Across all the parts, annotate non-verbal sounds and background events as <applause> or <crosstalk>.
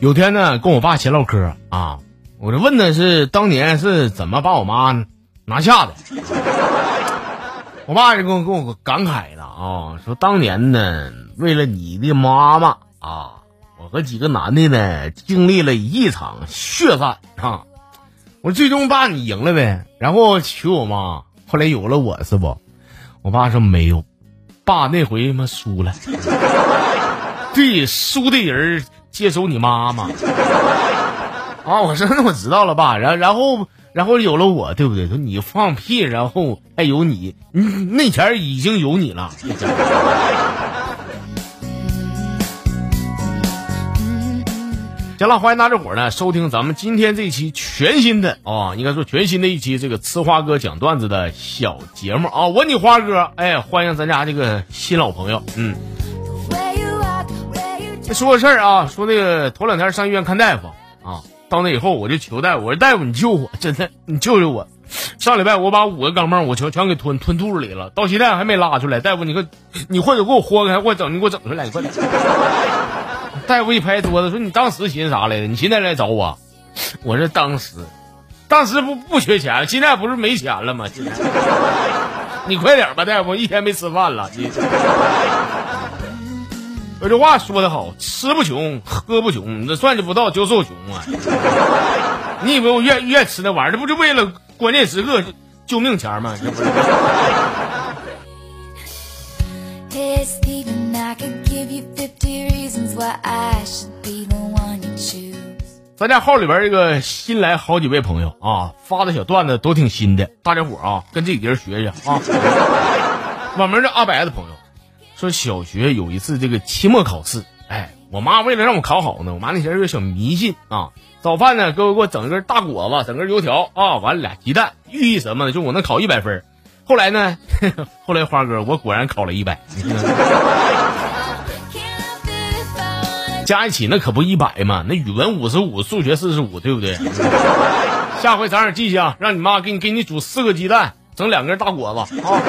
有天呢，跟我爸闲唠嗑啊，我就问的是当年是怎么把我妈拿下的。我爸就跟我跟我感慨了啊，说当年呢，为了你的妈妈啊，我和几个男的呢，经历了一场血战啊。我最终爸你赢了呗，然后娶我妈，后来有了我是不？我爸说没有，爸那回他妈输了。对，输的人接收你妈妈。<laughs> 啊，我说那我知道了，爸。然然后然后有了我，对不对？说你放屁，然后还有你，你那前已经有你了。行了，欢迎大家伙呢收听咱们今天这期全新的啊，应该说全新的一期这个呲花哥讲段子的小节目啊。我你花哥，哎，欢迎咱家这个新老朋友，嗯。说个事儿啊，说那个头两天上医院看大夫啊，到那以后我就求大夫，我说大夫你救我，真的你救救我。上礼拜我把五个钢镚我全全给吞吞肚子里了，到现在还没拉出来。大夫你快，你或者 <laughs> 给我豁开，或者整你给我整出来，你快点。大夫一拍桌子说：“你当时寻思啥来着？你现在来找我？”我说：“当时，当时不不缺钱，现在不是没钱了吗？现在，你快点吧，大夫，一天没吃饭了。你，有句话说的好，吃不穷，喝不穷，这算计不到就受穷啊！你以为我愿愿吃那玩意儿，这不就为了关键时刻救命钱吗？这不是。”咱家号里边这个新来好几位朋友啊，发的小段子都挺新的，大家伙啊跟这几人学学啊。<laughs> 网名叫阿白的朋友说，小学有一次这个期末考试，哎，我妈为了让我考好呢，我妈那前有点小迷信啊。早饭呢，给我给我整一根大果子，整根油条啊，完了俩鸡蛋，寓意什么呢？就我能考一百分。后来呢，<laughs> 后来花哥我果然考了一百。<laughs> 加一起那可不一百嘛，那语文五十五，数学四十五，对不对？下回早点记下，让你妈给你给你煮四个鸡蛋，整两根大果子啊！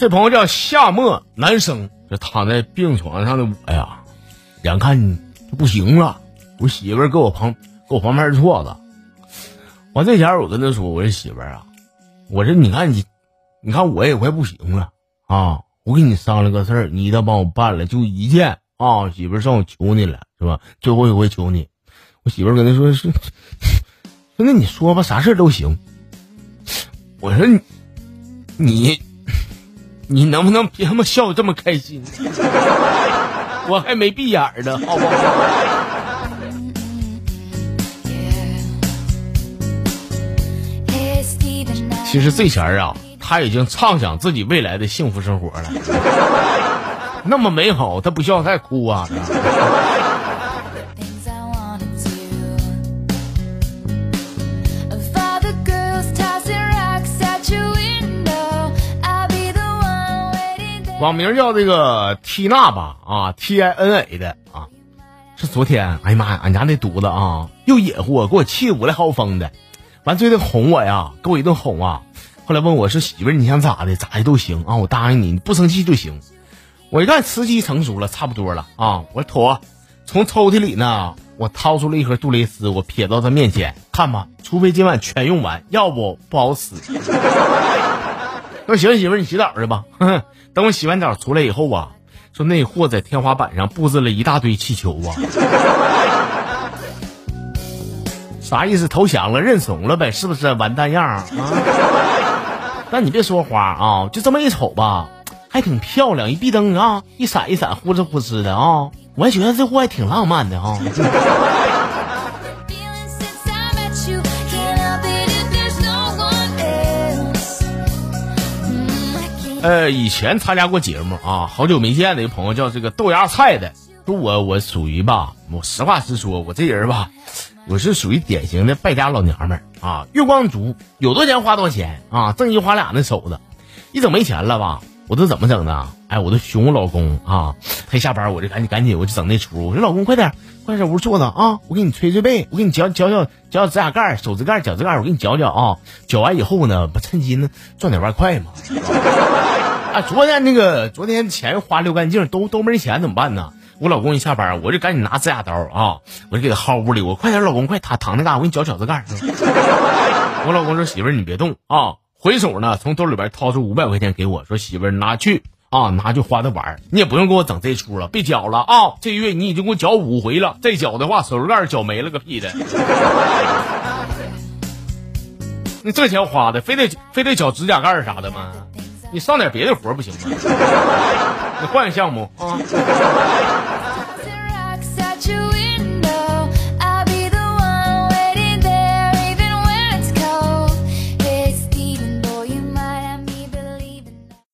这朋友叫夏末男生，这躺在病床上的我呀，眼看就不行了，我媳妇儿搁我旁搁我旁边坐着。完这前我跟他说：“我说媳妇儿啊，我说你看你，你看我也快不行了啊！我跟你商量个事儿，你一定帮我办了，就一件啊！媳妇儿，算我求你了，是吧？最后一回求你。”我媳妇儿跟他说：“是，那你说吧，啥事儿都行。”我说：“你，你，你能不能别他妈笑的这么开心？<laughs> 我还没闭眼呢，好不好？”其实这前儿啊，他已经畅想自己未来的幸福生活了，<laughs> 那么美好，他不笑他哭啊！网名叫这个 T 娜吧啊，T I N A 的啊，是昨天，哎呀妈呀，俺家那犊子啊，又野乎，给我气五来豪风的。完最后哄我呀，给我一顿哄啊！后来问我说：“媳妇儿，你想咋的？咋的都行啊，我答应你，你不生气就行。”我一看时机成熟了，差不多了啊！我妥，从抽屉里呢，我掏出了一盒杜蕾斯，我撇到他面前，看吧，除非今晚全用完，要不不好使。那行，媳妇你洗澡去吧。等我洗完澡出来以后啊，说那货在天花板上布置了一大堆气球啊。啥意思？投降了，认怂了呗？是不是完蛋样啊？<laughs> 但你别说花啊，就这么一瞅吧，还挺漂亮，一闭灯啊，一闪一闪，呼哧呼哧的啊，我还觉得这货还挺浪漫的哈。呃，以前参加过节目啊，好久没见的一个朋友叫这个豆芽菜的，说我我属于吧，我实话实说，我这人吧。我是属于典型的败家老娘们儿啊，月光族，有多少钱花多少钱啊，挣一花俩那手子，一整没钱了吧，我都怎么整的？哎，我都熊我老公啊！他下班，我就赶紧赶紧，我就整那出。我说老公，快点，快点，屋坐着啊！我给你捶捶背，我给你绞绞绞绞指甲盖、手指盖、脚趾盖，我给你嚼嚼啊！嚼完以后呢，不趁机呢赚点外快嘛。啊，昨天那个昨天钱花溜干净，都都没钱怎么办呢？我老公一下班，我就赶紧拿指甲刀啊，我就给他薅屋里。我快点，老公快躺躺那嘎，我给你绞脚趾盖。<laughs> 我老公说媳妇儿你别动啊。回手呢，从兜里边掏出五百块钱给我，说：“媳妇儿，拿去啊，拿去花着玩你也不用给我整这出了，别绞了啊！这月你已经给我绞五回了，再绞的话，手指盖绞没了个屁的。<laughs> 你这钱花的，非得非得绞指甲盖啥的吗？你上点别的活不行吗？你换个项目啊！”